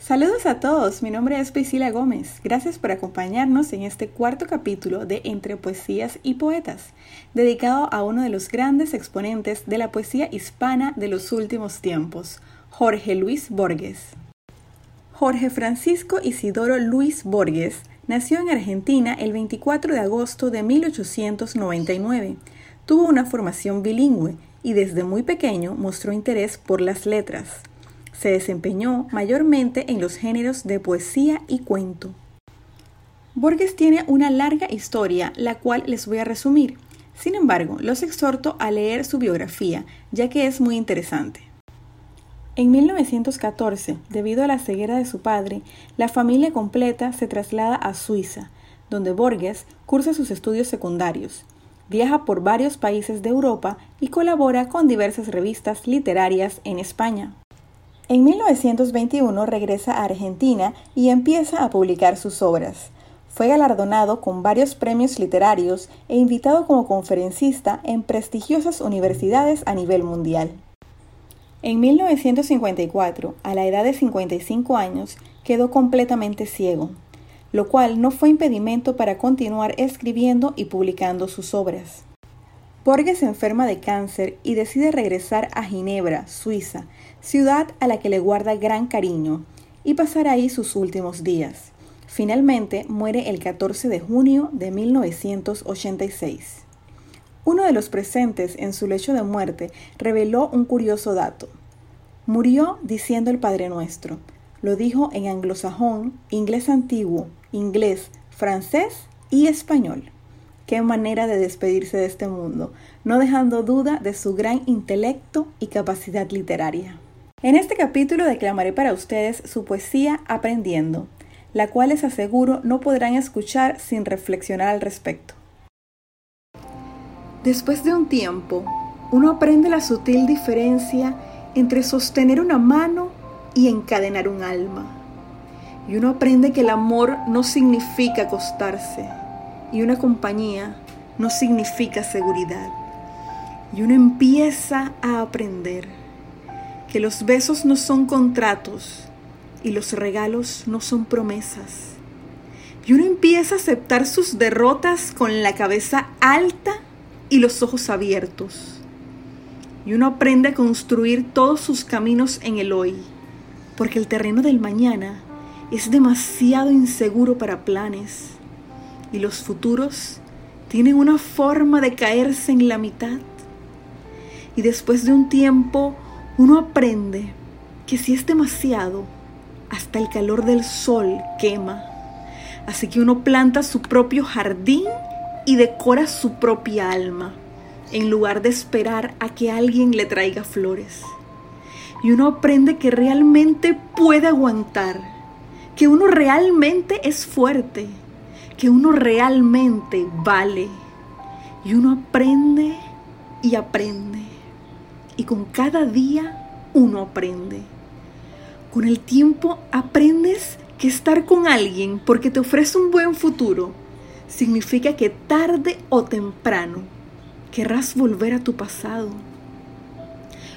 Saludos a todos, mi nombre es Priscila Gómez. Gracias por acompañarnos en este cuarto capítulo de Entre Poesías y Poetas, dedicado a uno de los grandes exponentes de la poesía hispana de los últimos tiempos, Jorge Luis Borges. Jorge Francisco Isidoro Luis Borges nació en Argentina el 24 de agosto de 1899. Tuvo una formación bilingüe y desde muy pequeño mostró interés por las letras. Se desempeñó mayormente en los géneros de poesía y cuento. Borges tiene una larga historia, la cual les voy a resumir. Sin embargo, los exhorto a leer su biografía, ya que es muy interesante. En 1914, debido a la ceguera de su padre, la familia completa se traslada a Suiza, donde Borges cursa sus estudios secundarios. Viaja por varios países de Europa y colabora con diversas revistas literarias en España. En 1921 regresa a Argentina y empieza a publicar sus obras. Fue galardonado con varios premios literarios e invitado como conferencista en prestigiosas universidades a nivel mundial. En 1954, a la edad de 55 años, quedó completamente ciego, lo cual no fue impedimento para continuar escribiendo y publicando sus obras. Borges se enferma de cáncer y decide regresar a Ginebra, Suiza, ciudad a la que le guarda gran cariño, y pasar ahí sus últimos días. Finalmente muere el 14 de junio de 1986. Uno de los presentes en su lecho de muerte reveló un curioso dato. Murió diciendo el Padre Nuestro. Lo dijo en anglosajón, inglés antiguo, inglés, francés y español. Qué manera de despedirse de este mundo, no dejando duda de su gran intelecto y capacidad literaria. En este capítulo declamaré para ustedes su poesía Aprendiendo, la cual les aseguro no podrán escuchar sin reflexionar al respecto. Después de un tiempo, uno aprende la sutil diferencia entre sostener una mano y encadenar un alma. Y uno aprende que el amor no significa acostarse, y una compañía no significa seguridad. Y uno empieza a aprender que los besos no son contratos y los regalos no son promesas. Y uno empieza a aceptar sus derrotas con la cabeza alta y los ojos abiertos. Y uno aprende a construir todos sus caminos en el hoy, porque el terreno del mañana es demasiado inseguro para planes y los futuros tienen una forma de caerse en la mitad. Y después de un tiempo uno aprende que si es demasiado, hasta el calor del sol quema. Así que uno planta su propio jardín y decora su propia alma, en lugar de esperar a que alguien le traiga flores. Y uno aprende que realmente puede aguantar, que uno realmente es fuerte que uno realmente vale. Y uno aprende y aprende. Y con cada día uno aprende. Con el tiempo aprendes que estar con alguien porque te ofrece un buen futuro significa que tarde o temprano querrás volver a tu pasado.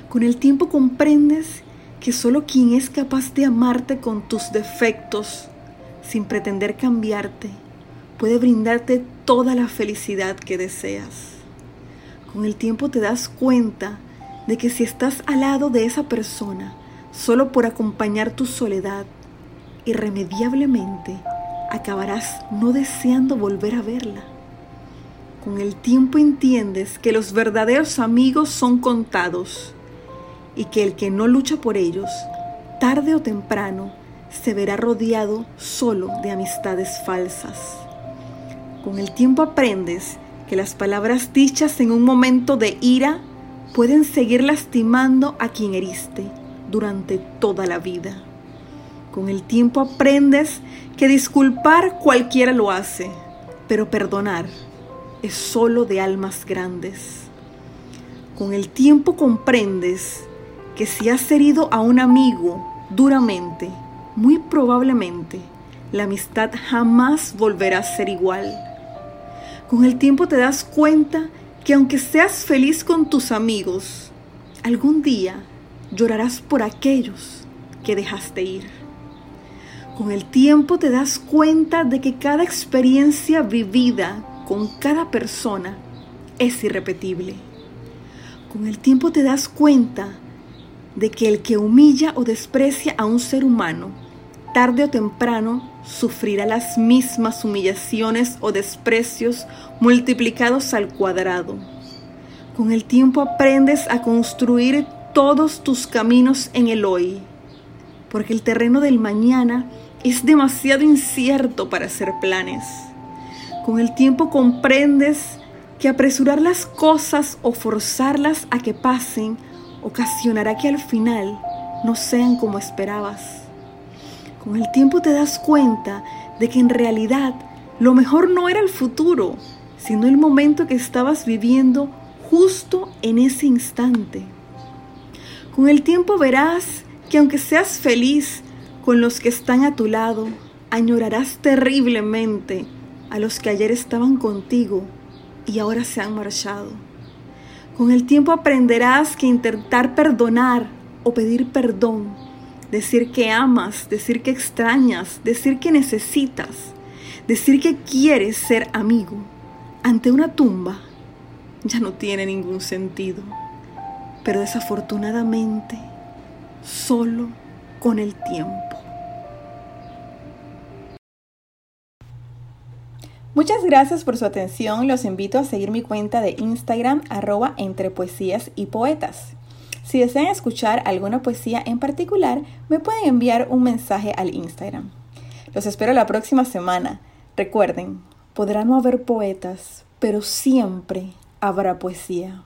Con el tiempo comprendes que solo quien es capaz de amarte con tus defectos, sin pretender cambiarte, puede brindarte toda la felicidad que deseas. Con el tiempo te das cuenta de que si estás al lado de esa persona solo por acompañar tu soledad, irremediablemente acabarás no deseando volver a verla. Con el tiempo entiendes que los verdaderos amigos son contados y que el que no lucha por ellos, tarde o temprano, se verá rodeado solo de amistades falsas. Con el tiempo aprendes que las palabras dichas en un momento de ira pueden seguir lastimando a quien heriste durante toda la vida. Con el tiempo aprendes que disculpar cualquiera lo hace, pero perdonar es solo de almas grandes. Con el tiempo comprendes que si has herido a un amigo duramente, muy probablemente la amistad jamás volverá a ser igual. Con el tiempo te das cuenta que aunque seas feliz con tus amigos, algún día llorarás por aquellos que dejaste ir. Con el tiempo te das cuenta de que cada experiencia vivida con cada persona es irrepetible. Con el tiempo te das cuenta de que el que humilla o desprecia a un ser humano, tarde o temprano sufrirá las mismas humillaciones o desprecios multiplicados al cuadrado. Con el tiempo aprendes a construir todos tus caminos en el hoy, porque el terreno del mañana es demasiado incierto para hacer planes. Con el tiempo comprendes que apresurar las cosas o forzarlas a que pasen ocasionará que al final no sean como esperabas. Con el tiempo te das cuenta de que en realidad lo mejor no era el futuro, sino el momento que estabas viviendo justo en ese instante. Con el tiempo verás que aunque seas feliz con los que están a tu lado, añorarás terriblemente a los que ayer estaban contigo y ahora se han marchado. Con el tiempo aprenderás que intentar perdonar o pedir perdón, decir que amas, decir que extrañas, decir que necesitas, decir que quieres ser amigo ante una tumba ya no tiene ningún sentido. Pero desafortunadamente, solo con el tiempo. Muchas gracias por su atención. Los invito a seguir mi cuenta de Instagram arroba entre poesías y poetas. Si desean escuchar alguna poesía en particular, me pueden enviar un mensaje al Instagram. Los espero la próxima semana. Recuerden, podrá no haber poetas, pero siempre habrá poesía.